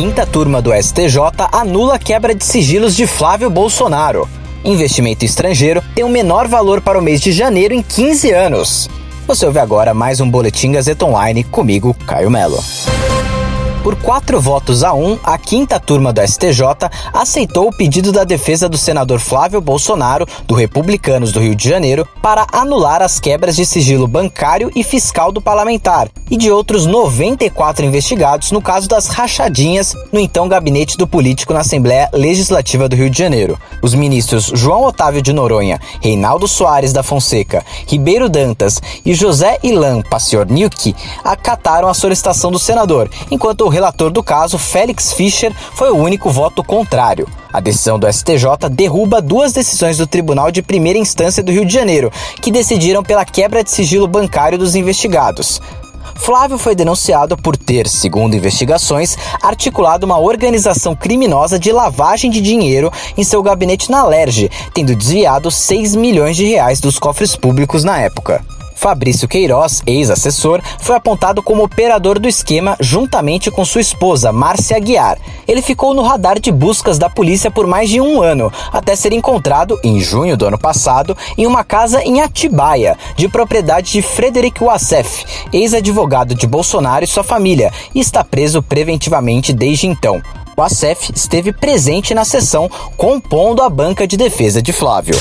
Quinta turma do STJ anula a quebra de sigilos de Flávio Bolsonaro. Investimento estrangeiro tem o menor valor para o mês de janeiro em 15 anos. Você ouve agora mais um Boletim Gazeta Online comigo, Caio Melo. Por quatro votos a um, a quinta turma do STJ aceitou o pedido da defesa do senador Flávio Bolsonaro, do Republicanos do Rio de Janeiro, para anular as quebras de sigilo bancário e fiscal do parlamentar e de outros 94 investigados no caso das rachadinhas no então gabinete do político na Assembleia Legislativa do Rio de Janeiro. Os ministros João Otávio de Noronha, Reinaldo Soares da Fonseca, Ribeiro Dantas e José Ilan Paciorniuk acataram a solicitação do senador, enquanto o relator do caso, Félix Fischer, foi o único voto contrário. A decisão do STJ derruba duas decisões do Tribunal de Primeira Instância do Rio de Janeiro, que decidiram pela quebra de sigilo bancário dos investigados. Flávio foi denunciado por ter, segundo investigações, articulado uma organização criminosa de lavagem de dinheiro em seu gabinete na Lerge, tendo desviado 6 milhões de reais dos cofres públicos na época. Fabrício Queiroz, ex-assessor, foi apontado como operador do esquema juntamente com sua esposa, Márcia Aguiar. Ele ficou no radar de buscas da polícia por mais de um ano, até ser encontrado, em junho do ano passado, em uma casa em Atibaia, de propriedade de Frederic Wassef, ex-advogado de Bolsonaro e sua família, e está preso preventivamente desde então. O Assef esteve presente na sessão, compondo a banca de defesa de Flávio.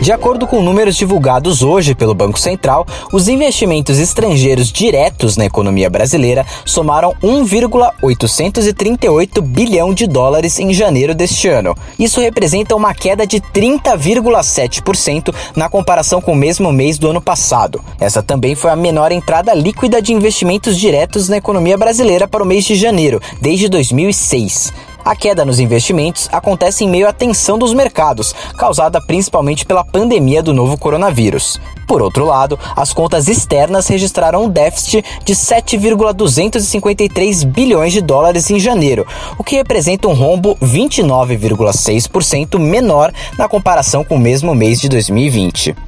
De acordo com números divulgados hoje pelo Banco Central, os investimentos estrangeiros diretos na economia brasileira somaram 1,838 bilhão de dólares em janeiro deste ano. Isso representa uma queda de 30,7% na comparação com o mesmo mês do ano passado. Essa também foi a menor entrada líquida de investimentos diretos na economia brasileira para o mês de janeiro, desde 2006. A queda nos investimentos acontece em meio à tensão dos mercados, causada principalmente pela pandemia do novo coronavírus. Por outro lado, as contas externas registraram um déficit de 7,253 bilhões de dólares em janeiro, o que representa um rombo 29,6% menor na comparação com o mesmo mês de 2020.